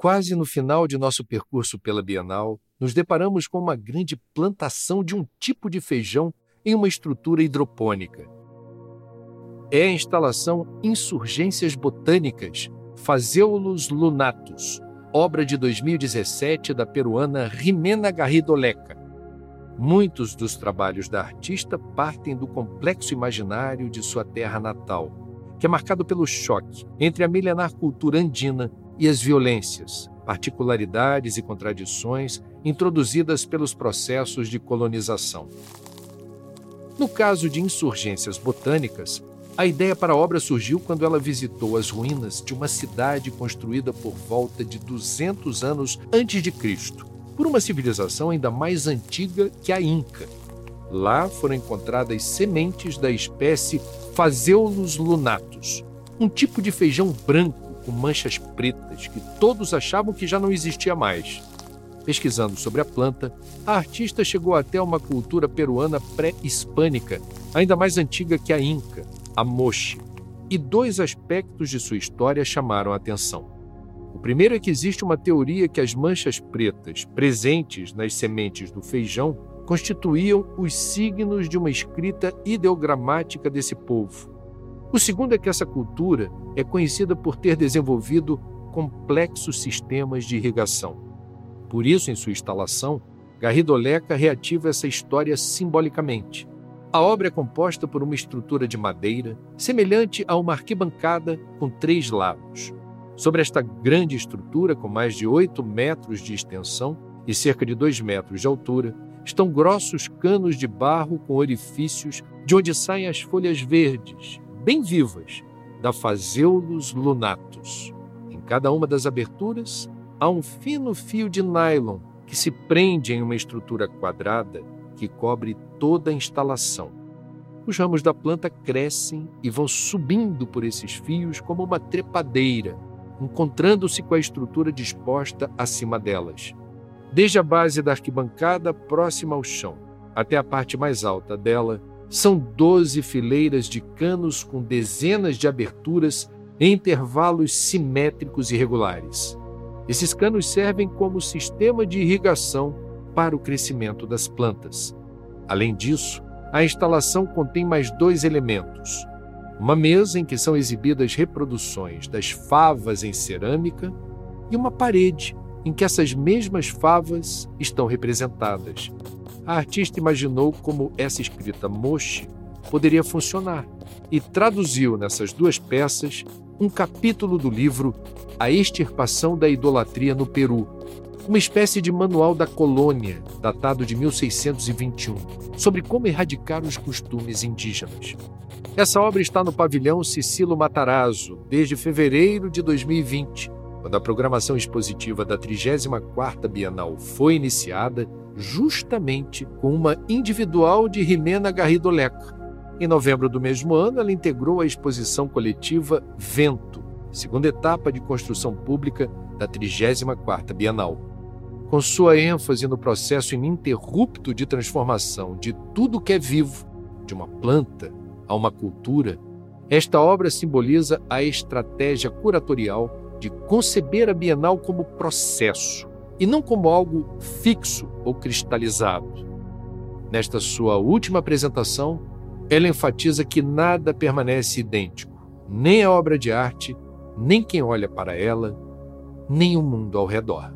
Quase no final de nosso percurso pela Bienal, nos deparamos com uma grande plantação de um tipo de feijão em uma estrutura hidropônica. É a instalação Insurgências Botânicas Fazeolus lunatus, obra de 2017 da peruana Rimena Garrido Leca. Muitos dos trabalhos da artista partem do complexo imaginário de sua terra natal, que é marcado pelo choque entre a milenar cultura andina e as violências, particularidades e contradições introduzidas pelos processos de colonização. No caso de insurgências botânicas, a ideia para a obra surgiu quando ela visitou as ruínas de uma cidade construída por volta de 200 anos antes de Cristo, por uma civilização ainda mais antiga que a Inca. Lá foram encontradas sementes da espécie Phaseolus lunatus, um tipo de feijão branco com manchas pretas que todos achavam que já não existia mais. Pesquisando sobre a planta, a artista chegou até uma cultura peruana pré-hispânica, ainda mais antiga que a Inca, a Moche. E dois aspectos de sua história chamaram a atenção. O primeiro é que existe uma teoria que as manchas pretas presentes nas sementes do feijão constituíam os signos de uma escrita ideogramática desse povo, o segundo é que essa cultura é conhecida por ter desenvolvido complexos sistemas de irrigação. Por isso, em sua instalação, Garrido Leca reativa essa história simbolicamente. A obra é composta por uma estrutura de madeira semelhante a uma arquibancada com três lados. Sobre esta grande estrutura, com mais de 8 metros de extensão e cerca de 2 metros de altura, estão grossos canos de barro com orifícios de onde saem as folhas verdes, bem vivas da Phaseolus lunatus. Em cada uma das aberturas há um fino fio de nylon que se prende em uma estrutura quadrada que cobre toda a instalação. Os ramos da planta crescem e vão subindo por esses fios como uma trepadeira, encontrando-se com a estrutura disposta acima delas. Desde a base da arquibancada próxima ao chão até a parte mais alta dela, são doze fileiras de canos com dezenas de aberturas em intervalos simétricos e regulares. Esses canos servem como sistema de irrigação para o crescimento das plantas. Além disso, a instalação contém mais dois elementos: uma mesa em que são exibidas reproduções das favas em cerâmica e uma parede em que essas mesmas favas estão representadas, a artista imaginou como essa escrita moche poderia funcionar e traduziu nessas duas peças um capítulo do livro A Extirpação da Idolatria no Peru, uma espécie de manual da colônia, datado de 1621, sobre como erradicar os costumes indígenas. Essa obra está no pavilhão Cicilo Matarazzo desde fevereiro de 2020, quando a programação expositiva da 34ª Bienal foi iniciada justamente com uma individual de Rimena Garrido Leca. Em novembro do mesmo ano, ela integrou a exposição coletiva Vento, segunda etapa de construção pública da 34ª Bienal. Com sua ênfase no processo ininterrupto de transformação de tudo que é vivo, de uma planta a uma cultura, esta obra simboliza a estratégia curatorial de conceber a Bienal como processo, e não como algo fixo ou cristalizado. Nesta sua última apresentação, ela enfatiza que nada permanece idêntico, nem a obra de arte, nem quem olha para ela, nem o mundo ao redor.